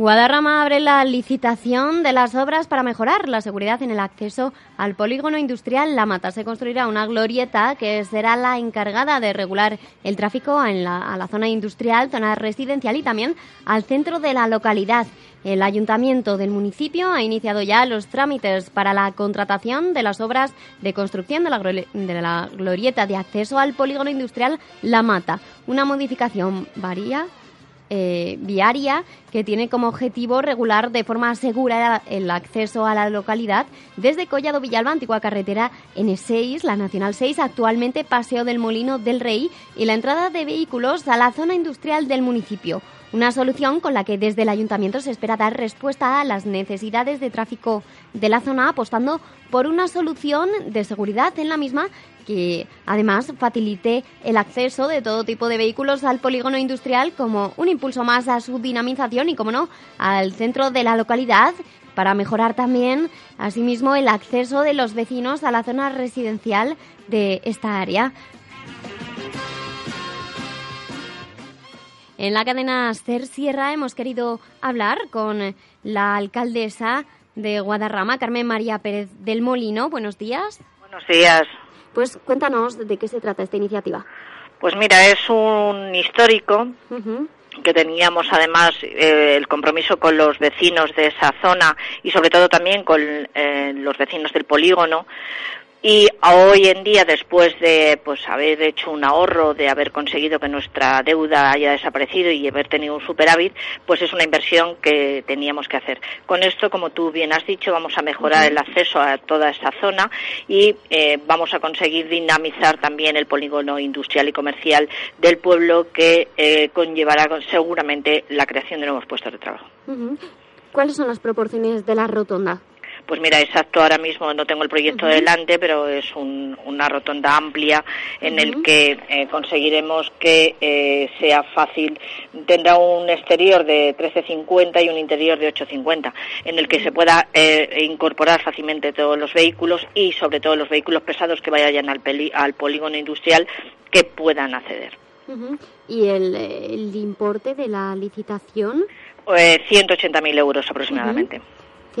Guadarrama abre la licitación de las obras para mejorar la seguridad en el acceso al polígono industrial La Mata. Se construirá una glorieta que será la encargada de regular el tráfico en la, a la zona industrial, zona residencial y también al centro de la localidad. El ayuntamiento del municipio ha iniciado ya los trámites para la contratación de las obras de construcción de la, de la glorieta de acceso al polígono industrial La Mata. Una modificación varía eh, viaria que tiene como objetivo regular de forma segura el acceso a la localidad desde Collado Villalba, antigua carretera N6, la Nacional 6, actualmente Paseo del Molino del Rey, y la entrada de vehículos a la zona industrial del municipio. Una solución con la que desde el ayuntamiento se espera dar respuesta a las necesidades de tráfico de la zona, apostando por una solución de seguridad en la misma que además facilite el acceso de todo tipo de vehículos al polígono industrial como un impulso más a su dinamización y, como no, al centro de la localidad para mejorar también, asimismo, el acceso de los vecinos a la zona residencial de esta área. En la cadena Ser Sierra hemos querido hablar con la alcaldesa de Guadarrama, Carmen María Pérez del Molino. Buenos días. Buenos días. Pues cuéntanos de qué se trata esta iniciativa. Pues mira, es un histórico que teníamos además eh, el compromiso con los vecinos de esa zona y sobre todo también con eh, los vecinos del polígono y hoy en día, después de pues haber hecho un ahorro, de haber conseguido que nuestra deuda haya desaparecido y haber tenido un superávit, pues es una inversión que teníamos que hacer. Con esto, como tú bien has dicho, vamos a mejorar el acceso a toda esta zona y eh, vamos a conseguir dinamizar también el polígono industrial y comercial del pueblo que eh, conllevará seguramente la creación de nuevos puestos de trabajo. ¿Cuáles son las proporciones de la rotonda? Pues mira, exacto, ahora mismo no tengo el proyecto delante, pero es una rotonda amplia en el que eh, conseguiremos que eh, sea fácil. Tendrá un exterior de 13,50 y un interior de 8,50, en el que se pueda eh, incorporar fácilmente todos los vehículos y sobre todo los vehículos pesados que vayan al, al polígono industrial que puedan acceder. ¿Y el, importe de la licitación? 180.000 euros aproximadamente.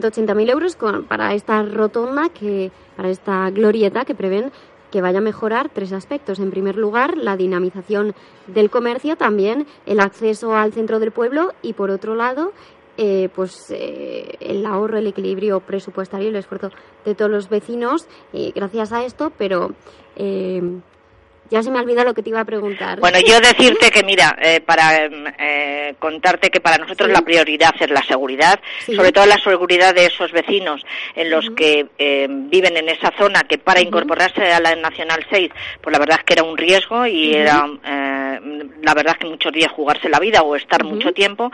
180.000 euros para esta rotonda, que, para esta glorieta que prevén que vaya a mejorar tres aspectos. En primer lugar, la dinamización del comercio, también el acceso al centro del pueblo y, por otro lado, eh, pues eh, el ahorro, el equilibrio presupuestario, el esfuerzo de todos los vecinos, eh, gracias a esto, pero ya se me olvidado lo que te iba a preguntar. Bueno, yo decirte que, mira, eh, para eh, contarte que para nosotros la prioridad es la seguridad, sobre todo la seguridad de esos vecinos en los que eh, viven en esa zona, que para incorporarse a la Nacional 6, pues la verdad es que era un riesgo y era, la verdad es que muchos días jugarse la vida o estar mucho tiempo,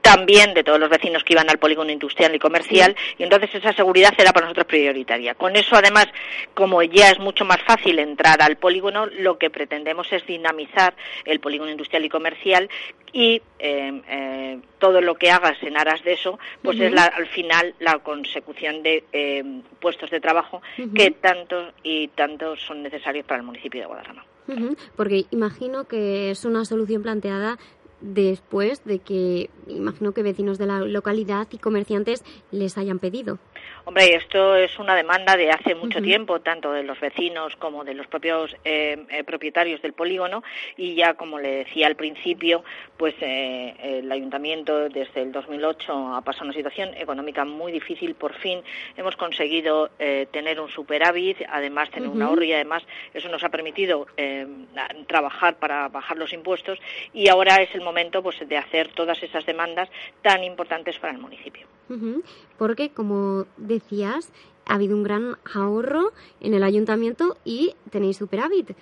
también de todos los vecinos que iban al polígono industrial y comercial y entonces esa seguridad era para nosotros prioritaria. Con eso además, como ya es mucho más fácil entrar al polígono, lo que pretendemos es dinamizar el polígono industrial y comercial y eh, eh, todo lo que hagas en aras de eso, pues es al final la consecución de eh, puestos de trabajo que tanto y tanto son necesarios para el municipio de Guadalajara. Porque imagino que es una solución planteada después de que imagino que vecinos de la localidad y comerciantes les hayan pedido. Hombre, esto es una demanda de hace mucho tiempo, tanto de los vecinos como de los propios eh, eh, propietarios del polígono, y ya, como le decía al principio, pues eh, el ayuntamiento desde el 2008 ha pasado una situación económica muy difícil. Por fin hemos conseguido tener un superávit, además tener un ahorro y además eso nos ha permitido trabajar para bajar los impuestos. Y ahora es el momento pues de hacer todas esas demandas tan importantes para el municipio. Porque, como decías, ha habido un gran ahorro en el ayuntamiento y tenéis superávit.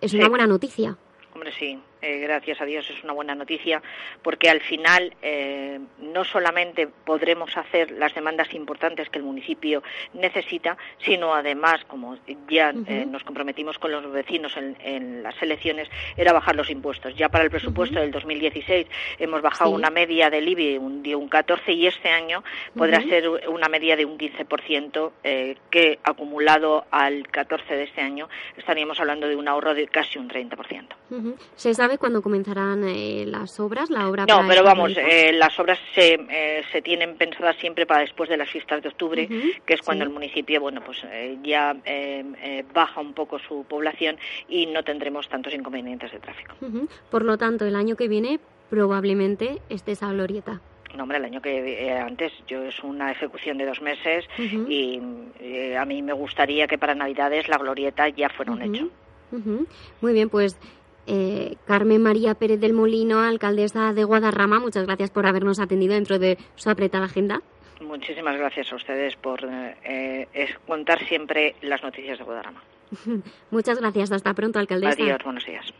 Es una buena noticia. Hombre, sí. Eh, gracias a Dios es una buena noticia, porque al final eh, no solamente podremos hacer las demandas importantes que el municipio necesita, sino además, como ya eh, nos comprometimos con los vecinos en, las elecciones, era bajar los impuestos. Ya para el presupuesto del 2016 hemos bajado una media del IBI de un 14 y este año podrá ser una media de un 15% que acumulado al 14 de este año estaríamos hablando de un ahorro de casi un 30%. ¿Se sabe cuándo comenzarán eh, las obras? La obra no, pero vamos, eh, las obras se, eh, se tienen pensadas siempre para después de las fiestas de octubre, que es cuando el municipio, bueno, pues ya baja un poco su población y no tendremos tantos inconvenientes de tráfico. Por lo tanto, el año que viene probablemente esté esa glorieta. No, hombre, el año que antes yo es una ejecución de dos meses y a mí me gustaría que para Navidades la glorieta ya fuera un hecho. Muy bien, pues eh, Carmen María Pérez del Molino, alcaldesa de Guadarrama, muchas gracias por habernos atendido dentro de su apretada agenda. Muchísimas gracias a ustedes por eh, contar siempre las noticias de Guadarrama. muchas gracias. Hasta pronto, alcaldesa. Adiós, buenos días.